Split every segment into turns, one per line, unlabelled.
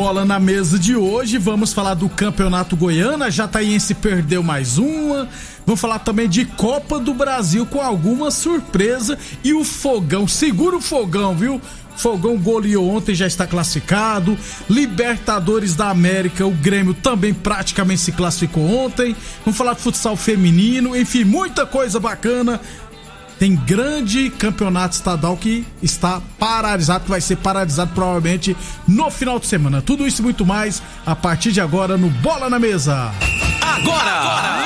Bola na Mesa de hoje, vamos falar do Campeonato Goiano. A Jataiense perdeu mais uma. Vamos falar também de Copa do Brasil com alguma surpresa. E o Fogão, segura o Fogão, viu? Fogão goleou ontem, já está classificado. Libertadores da América, o Grêmio também praticamente se classificou ontem. Vamos falar de futsal feminino, enfim, muita coisa bacana. Tem grande campeonato estadual que está paralisado, que vai ser paralisado provavelmente no final de semana. Tudo isso e muito mais a partir de agora no Bola na Mesa.
Agora!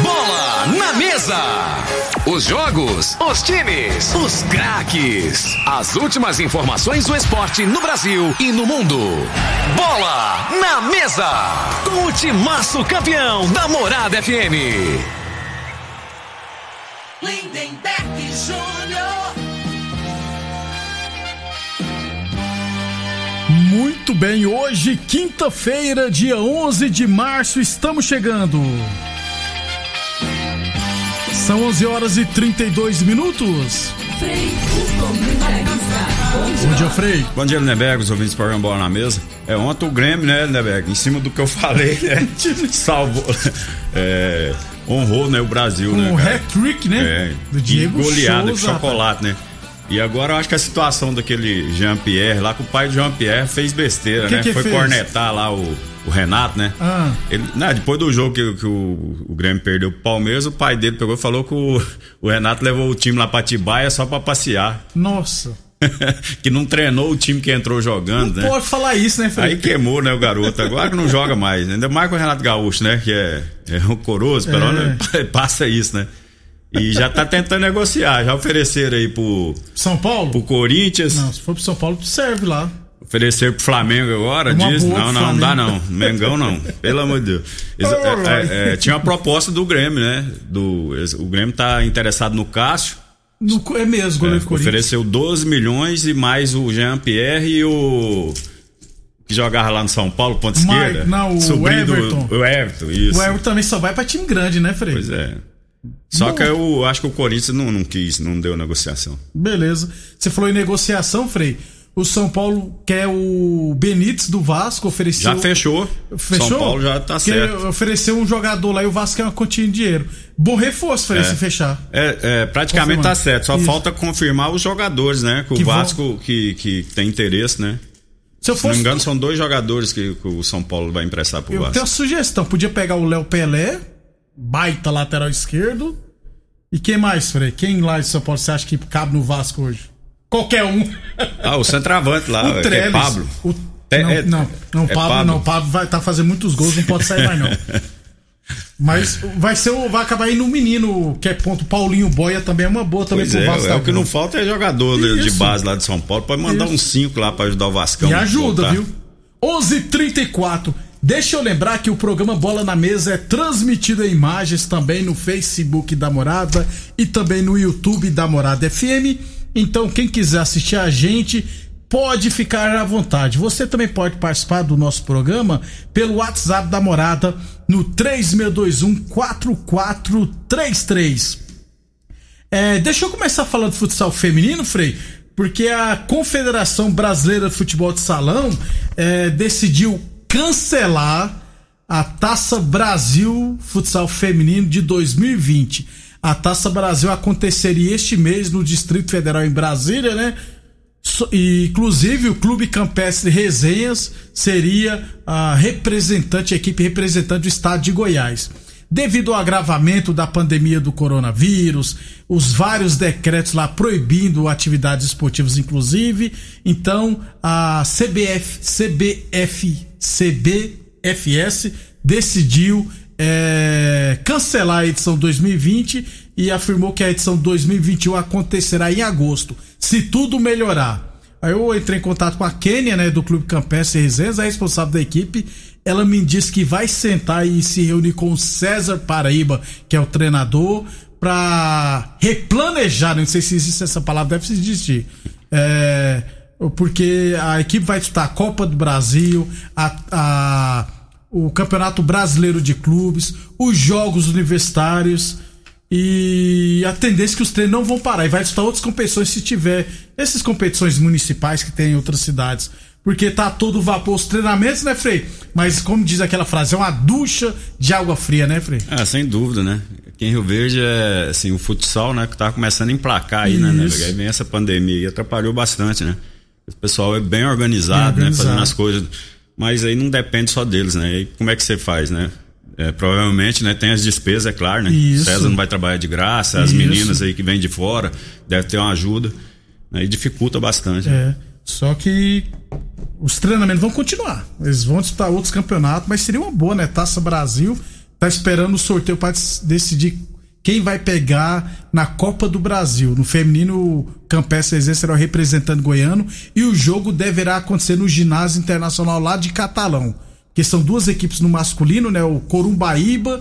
Bola na mesa! Os jogos, os times, os craques. As últimas informações do esporte no Brasil e no mundo. Bola na mesa! Com o timaço campeão da Morada FM.
Lindenberg Júnior.
Muito bem, hoje, quinta-feira, dia 11 de março, estamos chegando. São 11 horas e 32 minutos. Bom dia, Frei.
Bom dia, Lindeberg, os ouvintes do programa Bola na Mesa. É, ontem o Grêmio, né, Lindeberg, em cima do que eu falei, né, salvou, é, honrou, né, o Brasil,
Com
né,
o
cara?
hat-trick, né?
É,
Do Diego
e goleada
Souza,
com chocolate, né. E agora eu acho que a situação daquele Jean-Pierre lá, que o pai do Jean-Pierre fez besteira,
Que
né?
que
Foi
fez?
cornetar lá o, o Renato, né?
Ah.
Ele, né, depois do jogo que, que o, o Grêmio perdeu pro Palmeiras, o pai dele pegou e falou que o, o Renato levou o time lá pra Tibaia só pra passear.
Nossa.
que não treinou o time que entrou jogando, né?
Pode falar isso, né, Frei?
Aí queimou, né, o garoto. Agora que não joga mais. Ainda mais com o Renato Gaúcho, né? Que é, é rancoroso, pelo
É.
menos passa isso, né? E já tá tentando negociar. Já ofereceram aí pro,
São Paulo?
pro Corinthians,
Não, se for pro São Paulo, serve lá.
Ofereceram pro Flamengo agora.
Uma
Diz, não, não, não dá não. Mengão não. Pelo amor de Deus. É, é, é, tinha uma proposta do Grêmio, né? Do, o Grêmio tá interessado no Cássio.
No, é mesmo,
É,
goleiro Corinthians.
ofereceu 12 milhões e mais o Jean-Pierre e o. Que jogava lá no São Paulo, ponta esquerda.
não, o
Sobrinho do-
Everton.
o Everton, isso.
O Everton também só vai pra time grande, né, Frei?
Pois é. Só
Bom.
que eu acho que o Corinthians não, não quis, não deu negociação.
Beleza. Você falou em negociação, Frei. O São Paulo quer o Benítez do Vasco, ofereceu.
Já fechou.
Fechou?
São Paulo já tá certo.
Ofereceu um jogador lá e o Vasco quer uma quantia de dinheiro. Bom reforço, Frei, se fechar.
É, é, praticamente
Confirmado.
tá certo. Só
Isso.
falta confirmar os jogadores, né? Que,
Que
o
vão-
Vasco que, que tem interesse, né?
Se eu
Se não
fosse.
me engano, são dois jogadores que, que o São Paulo vai emprestar pro
eu
Vasco.
tenho uma sugestão. Podia pegar o Léo Pelé, baita lateral esquerdo. E quem mais, Frei? Quem lá de São Paulo você acha que cabe no Vasco hoje? Qualquer um.
Ah, o centroavante lá,
o
que é. Pablo.
O...
É-
não,
é-
não, não,
é
Pablo,
Pablo.
não, Pablo vai tá fazendo muitos gols, não pode sair mais não. Mas vai ser o, vai acabar indo um menino que é ponto Paulinho Boia também é uma boa também
Pois
pro
é,
Vasco.
é
tá
o que
bom.
não falta é jogador de, de base lá de São Paulo. Pode mandar
Isso.
uns 5 lá pra ajudar o Vascão.
Me ajuda,
voltar.
viu? 11:34. Deixa eu lembrar que o programa Bola na Mesa é transmitido em imagens também no Facebook da Morada e também no YouTube da Morada FM. Então, quem quiser assistir a gente, pode ficar à vontade. Você também pode participar do nosso programa pelo WhatsApp da Morada no 3621 4433. É, deixa eu começar falando de futsal feminino, Frei, porque a Confederação Brasileira de Futebol de Salão é, decidiu cancelar a Taça Brasil Futsal Feminino de 2020. A Taça Brasil aconteceria este mês no Distrito Federal em Brasília, né? E, inclusive o Clube Campestre Resenhas seria a representante, a equipe representante do estado de Goiás. devido ao agravamento da pandemia do coronavírus, os vários decretos lá proibindo atividades esportivas, inclusive. Então, a CBF, CBF, CBFS decidiu é, cancelar a edição 2020 e afirmou que a edição 2021 acontecerá em agosto, se tudo melhorar. Aí eu entrei em contato com a Kênia, né, do Clube Campestre Resenhas, a responsável da equipe. Ela me disse que vai sentar e se reunir com o César Paraíba, que é o treinador, para replanejar, não sei se existe essa palavra, deve existir. É, porque a equipe vai disputar a Copa do Brasil, a, a, o Campeonato Brasileiro de Clubes, os Jogos Universitários. E a tendência é que os treinos não vão parar e vai disputar outras competições se tiver essas competições municipais que tem em outras cidades. Porque tá todo vapor os treinamentos, né, Frei? Mas como diz aquela frase, é uma ducha de água fria, né, Frei?
Ah, sem dúvida, né? Aqui em Rio Verde é assim, o futsal, né, que tá começando a emplacar aí, né, né? Aí vem essa pandemia e atrapalhou bastante, né? O pessoal é bem organizado, bem organizado. né? Fazendo as coisas. Mas aí não depende só deles, né? E como é que você faz, né? É, provavelmente, né, tem as despesas, é claro, né? Isso. César não vai trabalhar de graça, as Isso. meninas aí que vêm de fora deve ter uma ajuda, né, e dificulta bastante.
É. Só que os treinamentos vão continuar. Eles vão disputar outros campeonatos, mas seria uma boa, né? Taça Brasil tá esperando o sorteio para decidir quem vai pegar na Copa do Brasil. No feminino, o Campestre Exército será o representante goiano e o jogo deverá acontecer no ginásio internacional lá de Catalão que são duas equipes no masculino, né? O Corumbaíba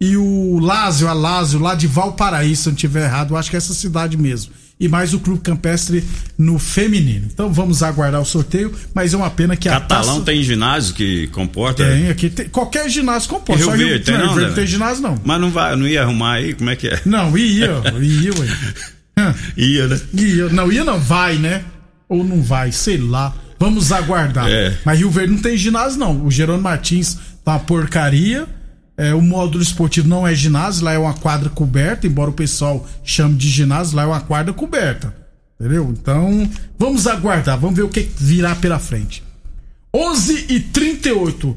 e o Lázio, a Lázio, lá de Valparaíso, se eu não estiver errado, eu acho que é essa cidade mesmo. E mais o Clube Campestre no feminino. Então vamos aguardar o sorteio, mas é uma pena que
Catalão a Catalão tem ginásio que comporta?
Tem, aqui tem, qualquer ginásio comporta.
Rio Verde, tem, não,
não, tem ginásio não.
Mas não vai, não ia arrumar aí, como é que é?
Não, ia, ia, ué.
ia, né?
Ia, não ia não, vai, né? Ou não vai, sei lá. Vamos aguardar. É. Mas Rio Verde não tem ginásio, não. O Gerônimo Martins tá uma porcaria. É, o módulo esportivo não é ginásio, lá é uma quadra coberta, embora o pessoal chame de ginásio, lá é uma quadra coberta. Entendeu? Então, vamos aguardar, vamos ver o que virá pela frente. 11 e 38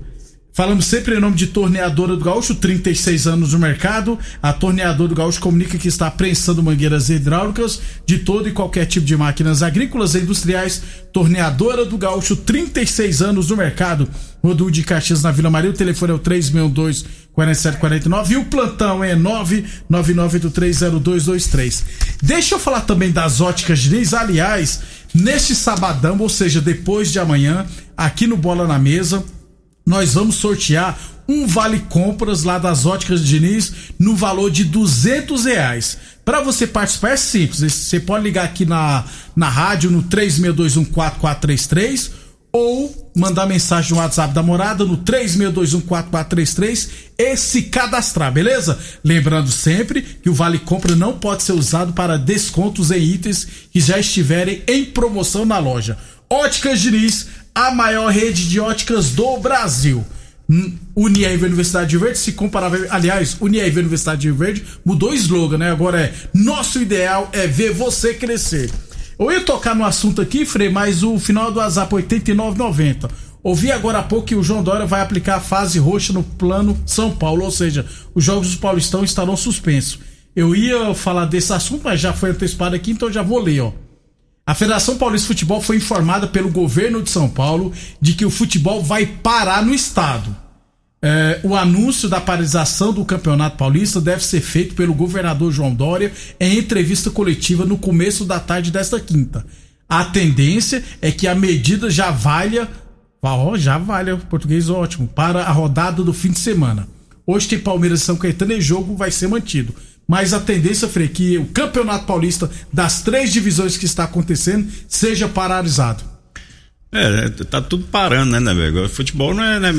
Falamos sempre em nome de Torneadora do Gaúcho, 36 anos no mercado. A Torneadora do Gaúcho comunica que está prensando mangueiras hidráulicas de todo e qualquer tipo de máquinas agrícolas e industriais. Torneadora do Gaúcho, 36 anos no mercado. Rodul de Caxias na Vila Maria. O telefone é o 362 4749 e o plantão é 999830223. Deixa eu falar também das óticas Diniz. Aliás, neste sabadão, ou seja, depois de amanhã, aqui no Bola na Mesa nós vamos sortear um vale compras lá das óticas Diniz no valor de duzentos reais. Para você participar é simples, você pode ligar aqui na, na rádio no 36214433 ou mandar mensagem no WhatsApp da morada no 36214433 e se cadastrar, beleza? Lembrando sempre que o vale compra não pode ser usado para descontos em itens que já estiverem em promoção na loja. Óticas Diniz a maior rede de óticas do Brasil. Uniaiva Universidade de Verde se comparava. Aliás, Uniaiva Universidade de Verde mudou o slogan, né? Agora é nosso ideal é ver você crescer. Eu ia tocar no assunto aqui, Frei, mas o final do WhatsApp 8990. Ouvi agora há pouco que o João Dória vai aplicar a fase roxa no plano São Paulo, ou seja, os jogos do Paulistão estarão suspensos. Eu ia falar desse assunto, mas já foi antecipado aqui, então já vou ler, ó. A Federação Paulista de Futebol foi informada pelo governo de São Paulo de que o futebol vai parar no estado. É, o anúncio da paralisação do Campeonato Paulista deve ser feito pelo governador João Dória em entrevista coletiva no começo da tarde desta quinta. A tendência é que a medida já valha, ó, já valha, português ótimo, para a rodada do fim de semana. Hoje tem Palmeiras e São Caetano e jogo vai ser mantido mas a tendência, Frei, que o Campeonato Paulista das três divisões que está acontecendo seja paralisado.
É, tá tudo parando, né, né, velho? Futebol não é, né,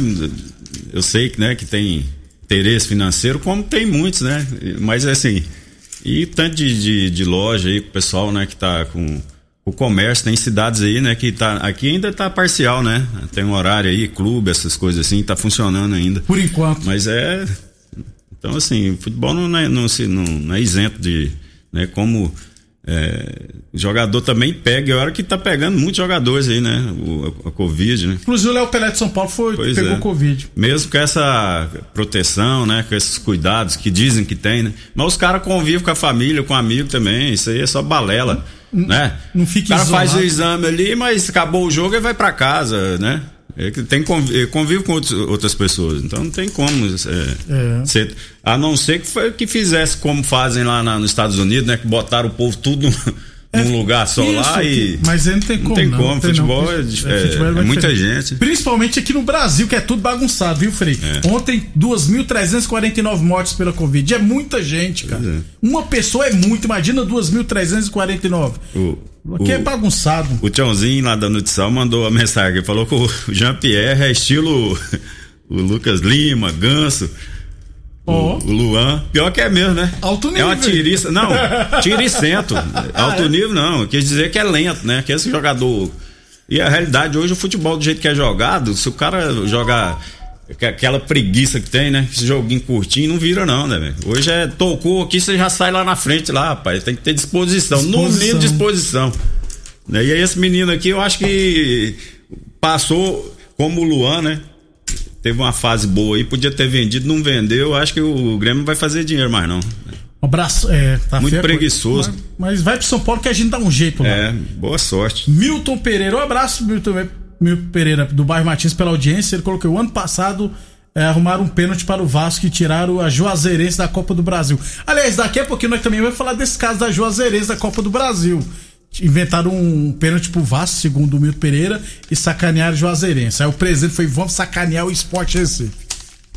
eu sei que, né, que tem interesse financeiro, como tem muitos, né? Mas é assim, e tanto de, de, de loja aí, o pessoal, né, que tá com o comércio, tem cidades aí, né, que tá, aqui ainda tá parcial, né? Tem um horário aí, clube, essas coisas assim, tá funcionando ainda.
Por enquanto.
Mas é, então, assim, o futebol não é, não, não, não é isento de. Né, como É, jogador também pega, e a hora que tá pegando muitos jogadores aí, né? O, a, a Covid, né?
Inclusive o Léo Pelé de São Paulo foi,
Pois
pegou
é.
Covid.
Mesmo com essa proteção, né? Com esses cuidados que dizem que tem, né? Mas os caras convivem com a família, com amigo também. Isso aí é só balela, né?
não fica
O cara faz o
isolado.
exame ali, mas acabou o jogo e vai pra casa, né? É que tem conv- é, convive com outros- outras pessoas, então não tem como é,
É.
ser- a não ser que, foi, que fizesse como fazem lá na- nos Estados Unidos, né? Que botaram o povo tudo num lugar só lá
É,
e
Mas aí não tem como.
não tem
não,
como,
não tem
futebol
não.
é,
É,
é-
futebol
é
mais
muita gente.
Principalmente aqui no Brasil, que é tudo bagunçado, viu, Frei?
É.
Ontem, 2.349 mortes pela Covid. É muita gente, cara.
É.
Uma pessoa é muito, imagina 2.349.
O,
Aqui é
o-
bagunçado.
O Tiãozinho lá da Nutrição mandou a mensagem, falou que o Jean-Pierre é estilo o Lucas Lima, Ganso,
Ó.
o, Luan. Pior que é mesmo, né?
Alto
É uma
nível.
tiriça. Não, tiricento. Alto nível não. Quer dizer que é lento, né? Que esse jogador. E a realidade hoje, o futebol do jeito que é jogado, se o cara jogar que- aquela preguiça que tem, né? Esse joguinho curtinho não vira, não, né, velho? Hoje é tocou aqui, você já sai lá na frente lá, rapaz. Tem que ter disposição. No
Disposição.
mínimo disposição. Né? E aí esse menino aqui, eu acho que passou como o Luan, né? Teve uma fase boa aí, podia ter vendido, não vendeu. Eu acho que o Grêmio vai fazer dinheiro mais, não.
Um abraço. É, tá
Muito preguiçoso.
Mas, mas vai pro São Paulo que a gente dá um jeito lá.
É, boa sorte.
Milton Pereira, um abraço, Milton, Milton Pereira, do bairro Martins, pela audiência. Ele colocou o ano passado. é, arrumaram um pênalti para o Vasco e tiraram a Juazeirense da Copa do Brasil. Aliás, daqui a pouquinho nós também vamos falar desse caso da Juazeirense da Copa do Brasil. Inventaram um pênalti pro Vasco, segundo o Milton Pereira, e sacanearam o Juazeirense. Aí o presidente foi: vamos sacanear o esporte Recife.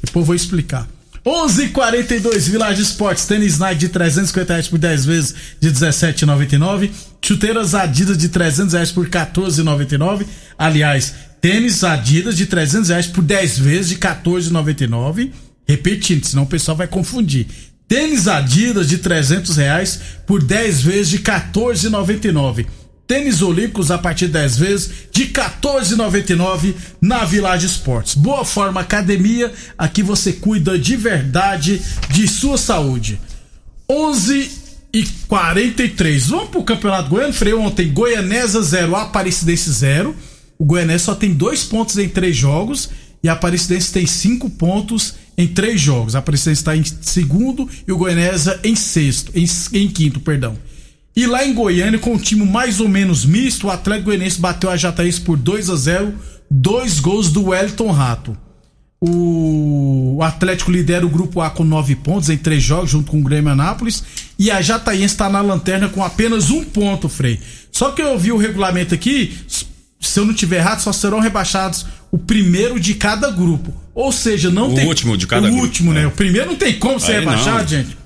Depois eu vou explicar. 11:42 Village Esportes, tênis Nike de 350 reais por 10 vezes de 17,99. Chuteiras Adidas de 300 reais por 14,99. Aliás, tênis Adidas de 300 reais por 10 vezes de 14,99. Repetindo, senão o pessoal vai confundir. Tênis Adidas de 300 reais por 10 vezes de 14,99. Tênis Olímpicos a partir de 10 vezes de 14,99 na Village Esportes. Boa Forma Academia, aqui você cuida de verdade de sua saúde. 11 e 43. Vamos pro Campeonato Goiano. Freio ontem Goianesa 0, Aparecidense 0. O Goianese só tem dois pontos em três jogos e a Aparecidense tem cinco pontos em três jogos. A Aparecidense está em segundo e o Goianesa em sexto, em, em quinto, perdão. E lá em Goiânia, com um time mais ou menos misto, o Atlético Goianiense bateu a Jataíense por 2 a 0 dois gols do Wellington Rato. O Atlético lidera o grupo A com nove pontos em três jogos, junto com o Grêmio Anápolis. E a Jataíense está na lanterna com apenas um ponto, Frei. Só que eu vi o regulamento aqui, se eu não tiver errado, só serão rebaixados o primeiro de cada grupo. Ou seja, não
O
tem.
último de cada
o
grupo,
último, né?
é.
O primeiro não tem como ser
Aí não.
rebaixado, gente.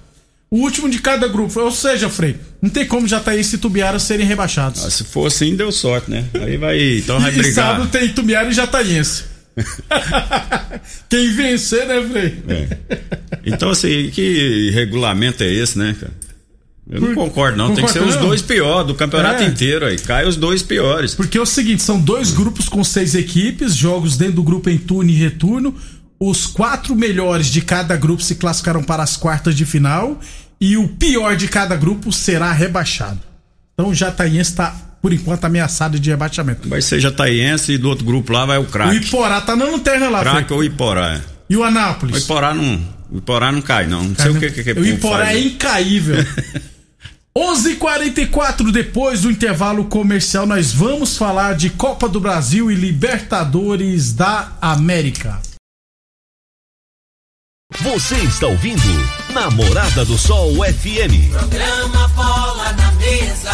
O último de cada grupo. Ou seja, Frei, não tem como Jataíense e Tubiara serem rebaixados.
Ah, se for assim, deu sorte, né? Aí vai. Então vai
e
brigar.
sábado tem Tubiara e Jataiense. Quem vencer, né, Frei?
É. Então, assim, que regulamento é esse, né, cara? Eu não
Por-
concordo, não. Tem que ser
concorda
os
não?
dois piores do campeonato
É.
inteiro aí. Cai os dois piores.
Porque é o seguinte, são dois grupos com seis equipes, jogos dentro do grupo em turno e retorno. Os quatro melhores de cada grupo se classificaram para as quartas de final e o pior de cada grupo será rebaixado. Então o Jataiense está, por enquanto, ameaçado de rebaixamento.
Vai ser Jataiense e do outro grupo lá vai o
O
craque.
Iporá tá na lanterna lá,
Craque ou Iporá. é.
E o
O
Anápolis?
Iporá não, o Iporá não cai, não. Não sei o que, que, que
O Iporá
faz,
é
né?
incaível. 11:44 depois do intervalo comercial, nós vamos falar de Copa do Brasil e Libertadores da América.
Você está ouvindo Namorada do Sol FM.
Programa Bola na Mesa,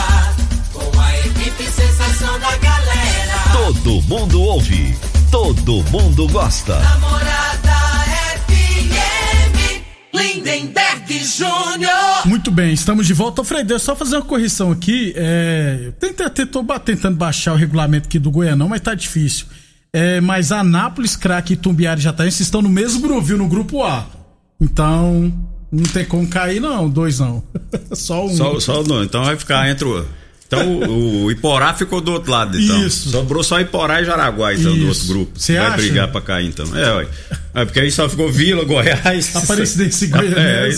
com a equipe sensação da galera.
Todo mundo ouve, todo mundo gosta.
Namorada FM, Lindenberg Júnior.
Muito bem, estamos de volta. Eu só fazer uma correção aqui. É, eu tentei, te- tô ba- tentando baixar o regulamento aqui do Goianão, mas tá difícil. É, mas Anápolis, Craque, Tumbiara e Jataense estão no mesmo grupo, viu? No grupo A. Então, não tem como cair, não. Dois não. Só um.
Só, só não. Então vai ficar entre o. Então o, o Iporá ficou do outro lado, então.
Isso.
Sobrou só Iporá e Jaraguá, então, do
Isso.
outro grupo.
Cê
vai
acha?
brigar pra cair, então. É, ué. É, porque aí só ficou Vila, Goiás.
Aparecidense e
É,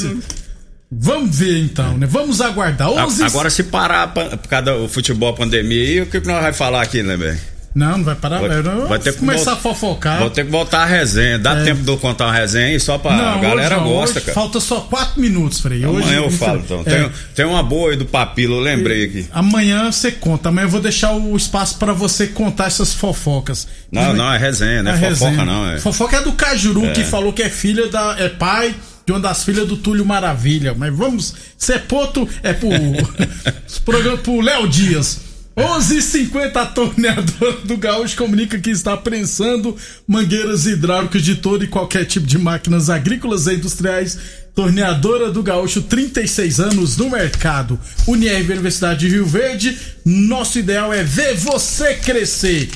Vamos ver então, né? Vamos aguardar. 11...
Agora, se parar por causa do futebol pandemia, aí, o que, que nós vamos falar aqui, né, velho?
Não, não vai parar.
Vai,
não.
vai ter que
começar a fofocar.
Vou ter que voltar a resenha. Dá
É.
tempo de eu contar uma resenha aí só pra.
Não,
a galera
hoje não,
gosta,
hoje
cara.
Falta só quatro minutos, Frei. Hoje,
Amanhã eu falo, então.
É.
Tem, tem uma boa aí do Papilo, eu lembrei aqui.
Amanhã você conta. Amanhã eu vou deixar o espaço pra você contar essas fofocas.
Não, não, é resenha, não é,
É
fofoca,
resenha.
não. É.
Fofoca é do Cajuru, que falou que é filha da. é pai de uma das filhas do Túlio Maravilha. Mas vamos. Cepoto é pro. esse programa pro Léo Dias. 11:50 a torneadora do Gaúcho comunica que está prensando mangueiras hidráulicas de todo e qualquer tipo de máquinas agrícolas e industriais. Torneadora do Gaúcho, 36 anos no mercado. Unirv Universidade de Rio Verde. Nosso ideal é ver você crescer.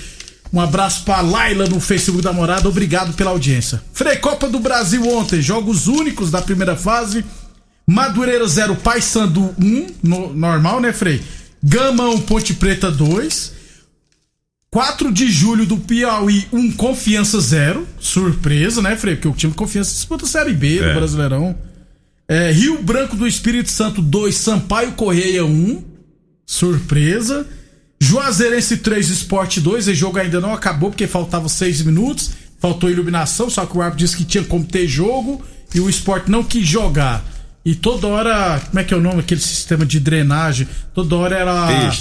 Um abraço pra Laila no Facebook da Morada, obrigado pela audiência. Frei Copa do Brasil ontem, jogos únicos da primeira fase. Madureira 0, Paysandu 1, no- normal, né, Frei? Gamão Ponte Preta 2. 4 de julho do Piauí, 1 Confiança 0. Surpresa, né, Frei? Porque o time de Confiança disputa a Série B do
É.
Brasileirão. É, Rio Branco do Espírito Santo 2, Sampaio Correia 1. Surpresa. Juazeirense 3, Sport 2. Esse jogo ainda não acabou porque faltava 6 minutos. Faltou iluminação, só que o árbitro disse que tinha como ter jogo e o Sport não quis jogar. E toda hora, como é que é o nome aquele sistema de drenagem? Toda hora era.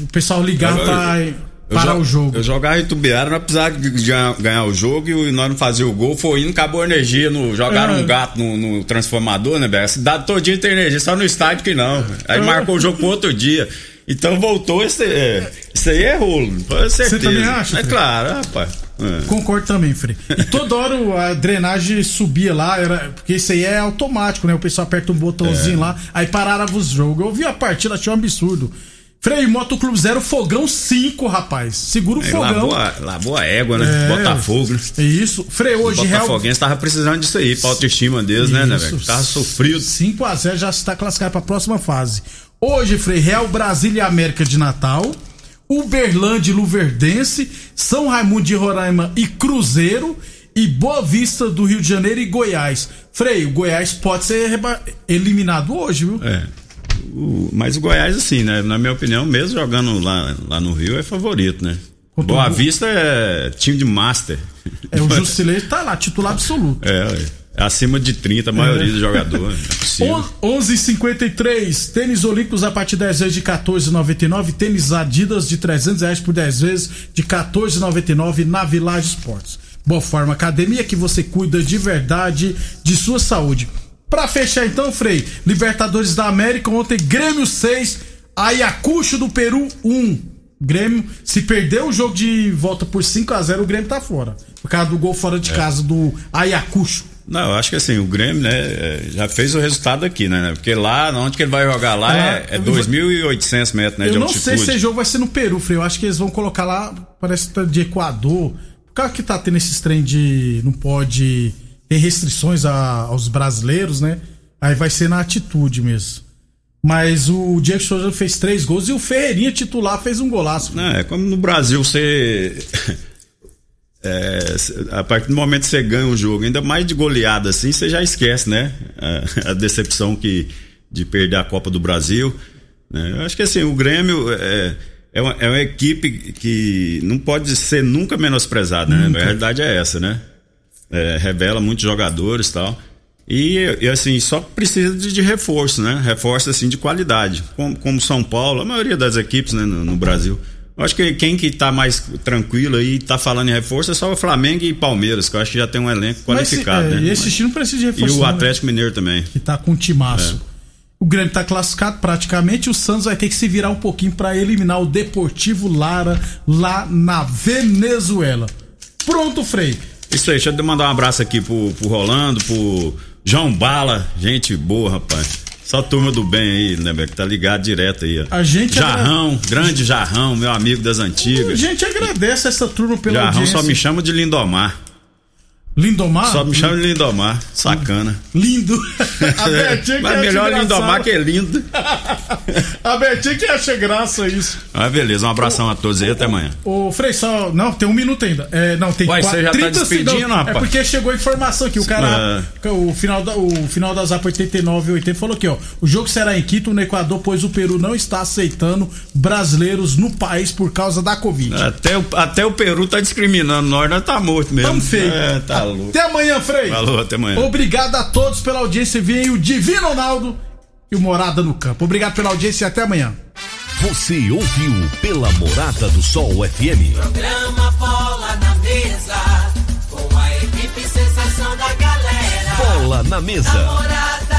O pessoal pra
eu
parar o jogo.
Eu jogava em Tubiara, nós precisava de ganhar, o jogo e nós não fazíamos o gol. Foi indo, acabou a energia. No, jogaram
É.
um gato no, no transformador, né, velho? A cidade todinha tem energia, só no estádio que não. Aí
É.
marcou o jogo pro outro dia. Então voltou esse. É, isso aí é rolo, com certeza.
também acha,
É claro, rapaz. É.
Concordo também, Frei. E toda hora a drenagem subia lá, era, porque isso aí é automático, né? O pessoal aperta um botãozinho lá, aí parava os jogos. Eu vi a partida, achei um absurdo. Frei, Motoclube Zero, Fogão 5, rapaz. Segura o
É,
fogão.
lavou, a, lavou a égua, né?
É.
Botafogo, né?
É isso. Frei, hoje, Real.
Botafoguense tava precisando disso aí, pra autoestima deles, né, né,
Isso.
velho? Tava sofrido.
5x0 já está classificado para a próxima fase. Hoje, Frei, Real Brasília e América de Natal. Uberlândia e Luverdense. São Raimundo de Roraima e Cruzeiro. E Boa Vista do Rio de Janeiro e Goiás. Frei, o Goiás pode ser eliminado hoje, viu?
É. O- mas o Goiás, assim, né? Na minha opinião, mesmo jogando lá, lá no Rio, é favorito, né?
Contra
Boa Vista é time de master.
É, o Jusilei tá lá, titular absoluto.
É, é acima de 30 a maioria dos jogadores. É possível.
11:53 tênis olímpicos a partir de 10 vezes de 14,99 tênis Adidas de 300 reais por 10 vezes de 14,99 na Village Esportes Boa Forma Academia que você cuida de verdade de sua saúde Pra fechar então Frei Libertadores da América ontem Grêmio 6 Ayacucho do Peru 1 Grêmio se perdeu o jogo de volta por 5 a 0 o Grêmio tá fora por causa do gol fora de
É.
casa do Ayacucho
Não, eu acho que assim, o Grêmio, né, é, já fez o resultado aqui, né? Porque lá, onde que ele vai jogar lá
Ah,
é, é 2.800 metros, né,
Eu
de
não
altitude.
sei se esse jogo vai ser no Peru, Frei. Eu acho que eles vão colocar lá, parece que tá de Equador. Por causa que tá tendo esses trem de. Não pode. Tem restrições a- aos brasileiros, né? Aí vai ser na atitude mesmo. Mas o Diego Souza fez três gols e o Ferreirinha titular fez um golaço.
Não, é como no Brasil você. É, a partir do momento que você ganha um jogo, ainda mais de goleada assim, você já esquece, né? A, a decepção que, de perder a Copa do Brasil. né? Eu acho que assim, o Grêmio é, é, uma, é uma equipe que não pode ser nunca menosprezada, né? A realidade é essa, né? É, revela muitos jogadores e tal. E, e, assim, só precisa de, de reforço, né? Reforço assim de qualidade. Como, como São Paulo, a maioria das equipes né, no, no Brasil. Eu acho que quem que tá mais tranquilo aí, tá falando em reforço, é só o Flamengo e Palmeiras, que eu acho que já tem um elenco
Mas se-
qualificado,
é,
né?
E esse time não precisa de
E
reforço.
o
não, né?
Atlético Mineiro também.
que tá com um timaço. O Grêmio tá classificado praticamente, o Santos vai ter que se virar um pouquinho pra eliminar o Deportivo Lara lá na Venezuela. Pronto, Frei.
Isso aí, deixa eu mandar um abraço aqui pro, pro Rolando, pro João Bala, gente boa, rapaz. Só turma do bem aí, né? Que tá ligado direto aí, ó.
A gente
Jarrão, grande Jarrão, meu amigo das
A
antigas.
gente agradece essa turma pela
Jarrão
audiência.
só me chama de Lindomar.
Lindomar?
Só me chama de Lindomar. Sacana.
Lindo. A Betinha que
Mas melhor
engraçado.
Lindomar que é lindo.
A Betinha que acha graça isso.
Ah, beleza. Um abração a todos aí. Até amanhã.
Ô, Frei, só. Não, tem um minuto ainda. É, não, tem
Uai,
quatro-
você já tá
30
despedindo,
segundos.
rapaz?
É porque chegou a informação aqui. O cara. O, final da, o final da Zap 89 e 80 falou aqui, ó. O jogo será em Quito, no Equador, pois o Peru não está aceitando brasileiros no país por causa da Covid.
Até o, até o Peru tá discriminando nós. Nós tá morto mesmo.
Tamo feio.
É, tá louco.
Até amanhã, Frei.
Falou, até amanhã.
Obrigado a todos pela audiência. Vem o Divino Ronaldo e o Morada no Campo. Obrigado pela audiência e até amanhã.
Você ouviu pela Morada do Sol FM.
Programa Bola na Mesa, com a equipe sensação da galera.
Bola na mesa.
Namorada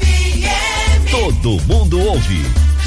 FM.
Todo mundo ouve.